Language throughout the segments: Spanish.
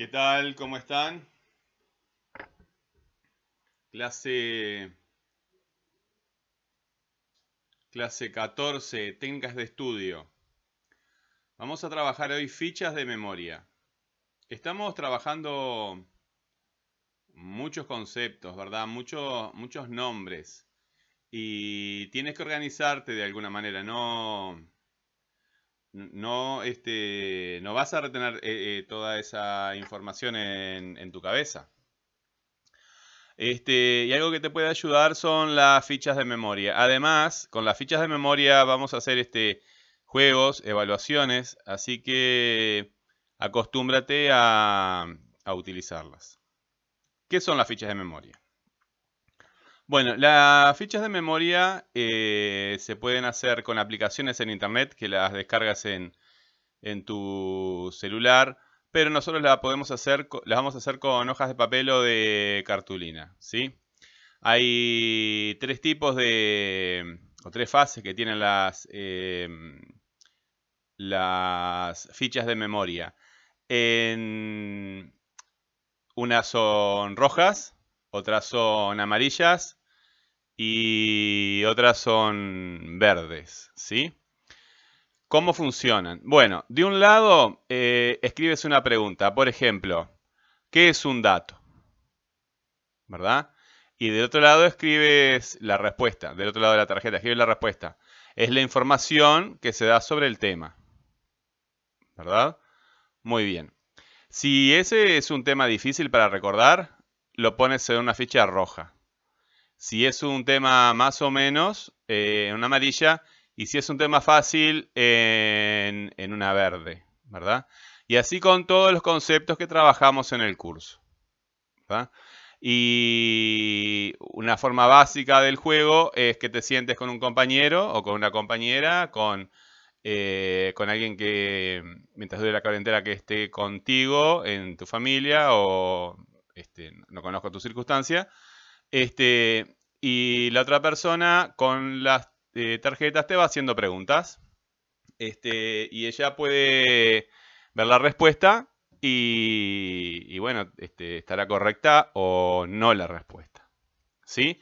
¿Qué tal? ¿Cómo están? Clase, clase 14, técnicas de estudio. Vamos a trabajar hoy fichas de memoria. Estamos trabajando muchos conceptos, ¿verdad? Muchos, muchos nombres. Y tienes que organizarte de alguna manera, no, no, este, no vas a retener eh, eh, toda esa información en, tu cabeza. Este, y algo que te puede ayudar son las fichas de memoria. Además, con las fichas de memoria vamos a hacer este, juegos, evaluaciones, así que acostúmbrate a utilizarlas. ¿Qué son las fichas de memoria? Bueno, las fichas de memoria eh, se pueden hacer con aplicaciones en internet que las descargas en, tu celular, pero nosotros las podemos hacer, las vamos a hacer con hojas de papel o de cartulina, ¿sí? Hay tres tipos de, o tres fases que tienen las, em, las fichas de memoria. En, unas son rojas, otras son amarillas y otras son verdes, ¿sí? ¿Cómo funcionan? Bueno, de un lado eh, escribes una pregunta, por ejemplo, ¿qué es un dato? ¿Verdad? Y del otro lado escribes la respuesta, del otro lado de la tarjeta escribes la respuesta. Es la información que se da sobre el tema. ¿Verdad? Muy bien. Si ese es un tema difícil para recordar, lo pones en una ficha roja. Si es un tema más o menos, eh, en una amarilla. Y si es un tema fácil, en, una verde, ¿verdad? Y así con todos los conceptos que trabajamos en el curso. Y una forma básica del juego es que te sientes con un compañero o con una compañera, con, eh, con alguien que, mientras dure la cuarentena, que esté contigo en tu familia o este, no conozco tu circunstancia, este, y la otra persona con las eh, tarjetas te va haciendo preguntas. Este, y ella puede ver la respuesta y, bueno, este, estará correcta o no la respuesta. ¿Sí?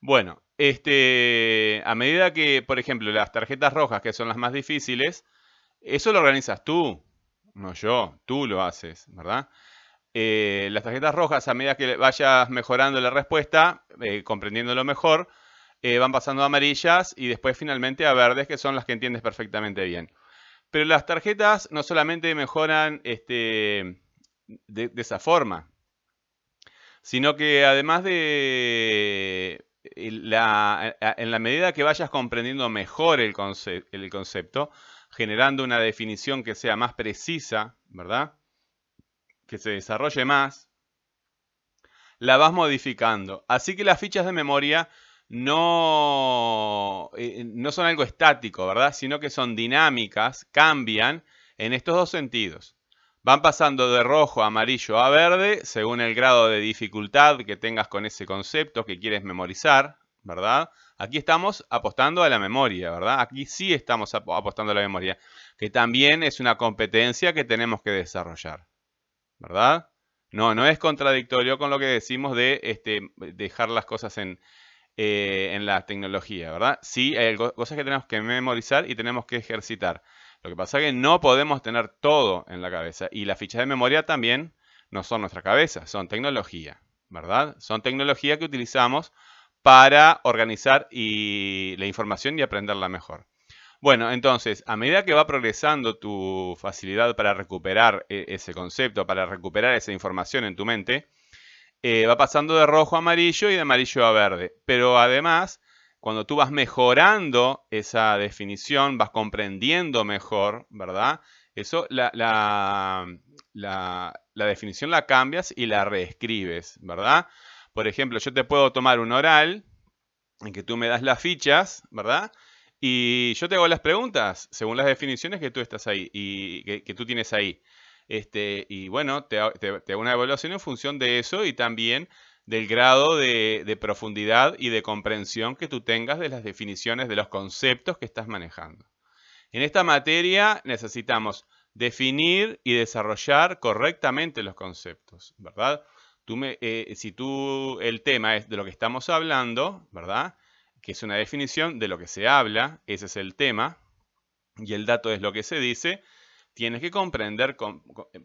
Bueno, este, a medida que, por ejemplo, las tarjetas rojas, que son las más difíciles, eso lo organizas tú, no yo, tú lo haces, ¿verdad? Eh, las tarjetas rojas, a medida que vayas mejorando la respuesta, eh, comprendiéndolo mejor, eh, van pasando a amarillas y después finalmente a verdes, que son las que entiendes perfectamente bien. Pero las tarjetas no solamente mejoran este, de, esa forma, sino que además de en la medida que vayas comprendiendo mejor el, el concepto, generando una definición que sea más precisa, ¿verdad? Que se desarrolle más, la vas modificando. Así que las fichas de memoria no, eh, no son algo estático, ¿verdad? Sino que son dinámicas, cambian en estos dos sentidos. Van pasando de rojo a amarillo a verde según el grado de dificultad que tengas con ese concepto que quieres memorizar, ¿verdad? Aquí estamos apostando a la memoria, ¿verdad? Aquí sí estamos apostando a la memoria, que también es una competencia que tenemos que desarrollar. ¿Verdad? No, no es contradictorio con lo que decimos de este, dejar las cosas en, eh, la tecnología, ¿verdad? Sí, hay cosas que tenemos que memorizar y tenemos que ejercitar. Lo que pasa es que no podemos tener todo en la cabeza. Y las fichas de memoria también no son nuestra cabeza, son tecnología, ¿verdad? Son tecnología que utilizamos para organizar la información y aprenderla mejor. Bueno, entonces, a medida que va progresando tu facilidad para recuperar e, ese concepto, para recuperar esa información en tu mente, eh, va pasando de rojo a amarillo y de amarillo a verde. Pero además, cuando tú vas mejorando esa definición, vas comprendiendo mejor, ¿verdad? Eso, la, la definición la cambias y la reescribes, ¿verdad? Por ejemplo, yo te puedo tomar un oral en que tú me das las fichas, ¿verdad? Y yo te hago las preguntas según las definiciones que tú estás ahí y que, tú tienes ahí. Este, y bueno, te, hago una evaluación en función de eso y también del grado de, de, profundidad y de comprensión que tú tengas de las definiciones de los conceptos que estás manejando. En esta materia necesitamos definir y desarrollar correctamente los conceptos, ¿verdad? Tú me, eh, si tú, el tema es de lo que estamos hablando, ¿verdad? Que es una definición de lo que se habla, ese es el tema, y el dato es lo que se dice, tienes que comprender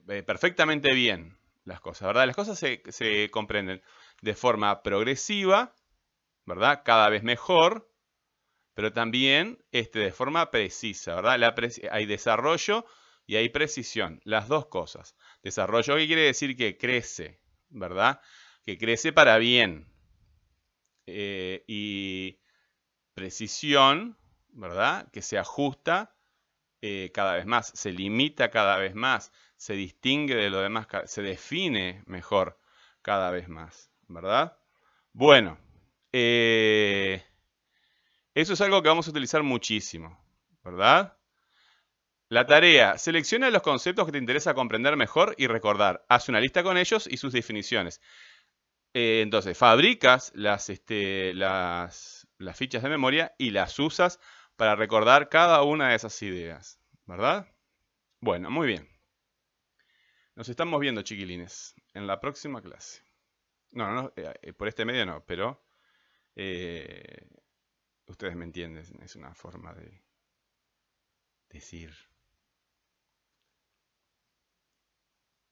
eh, perfectamente bien las cosas, ¿verdad? Las cosas se, se comprenden de forma progresiva, ¿verdad? Cada vez mejor, pero también este, de forma precisa, ¿verdad? hay desarrollo y hay precisión, las dos cosas. Desarrollo, ¿qué quiere decir? Que crece, ¿verdad? Que crece para bien. Eh, y precisión, ¿verdad? Que se ajusta eh, cada vez más, se limita cada vez más, se distingue de lo demás, se define mejor cada vez más, ¿verdad? Bueno, eh, eso es algo que vamos a utilizar muchísimo, ¿verdad? La tarea, selecciona los conceptos que te interesa comprender mejor y recordar. Haz una lista con ellos y sus definiciones. Eh, entonces, fabricas las, este, las, fichas de memoria y las usas para recordar cada una de esas ideas, ¿verdad? Bueno, muy bien. Nos estamos viendo, chiquilines, en la próxima clase. No, no, eh, por este medio no, pero eh, ustedes me entienden, es una forma de decir